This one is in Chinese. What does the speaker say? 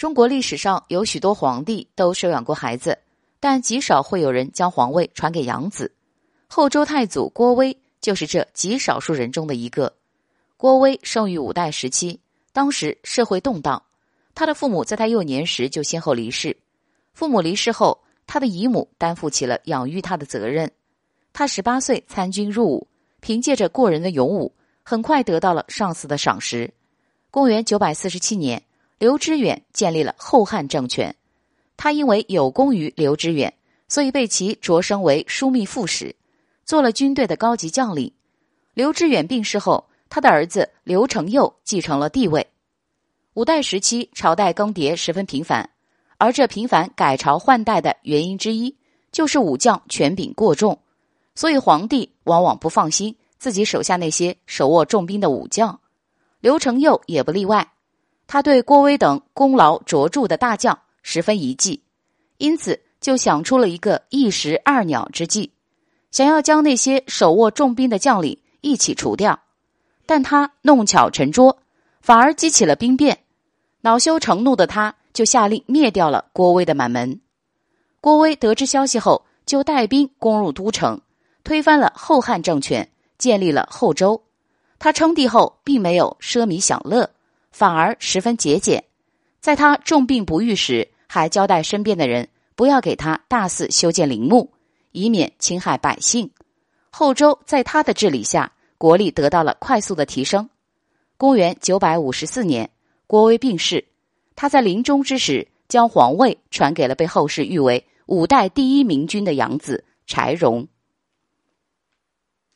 中国历史上有许多皇帝都收养过孩子，但极少会有人将皇位传给养子。后周太祖郭威就是这极少数人中的一个。郭威生于五代时期，当时社会动荡，他的父母在他幼年时就先后离世。父母离世后，他的姨母担负起了养育他的责任。他十八岁参军入伍，凭借着过人的勇武，很快得到了上司的赏识。公元九百四十七年。刘知远建立了后汉政权，他因为有功于刘知远，所以被其擢升为枢密副使，做了军队的高级将领。刘知远病逝后，他的儿子刘承佑继承了帝位。五代时期，朝代更迭十分频繁，而这频繁改朝换代的原因之一，就是武将权柄过重，所以皇帝往往不放心自己手下那些手握重兵的武将，刘承佑也不例外。他对郭威等功劳卓著的大将十分疑忌，因此就想出了一个一石二鸟之计，想要将那些手握重兵的将领一起除掉。但他弄巧成拙，反而激起了兵变。恼羞成怒的他，就下令灭掉了郭威的满门。郭威得知消息后，就带兵攻入都城，推翻了后汉政权，建立了后周。他称帝后，并没有奢靡享乐。反而十分节俭，在他重病不愈时，还交代身边的人不要给他大肆修建陵墓，以免侵害百姓。后周在他的治理下，国力得到了快速的提升。公元九百五十四年，郭威病逝，他在临终之时，将皇位传给了被后世誉为五代第一明君的养子柴荣。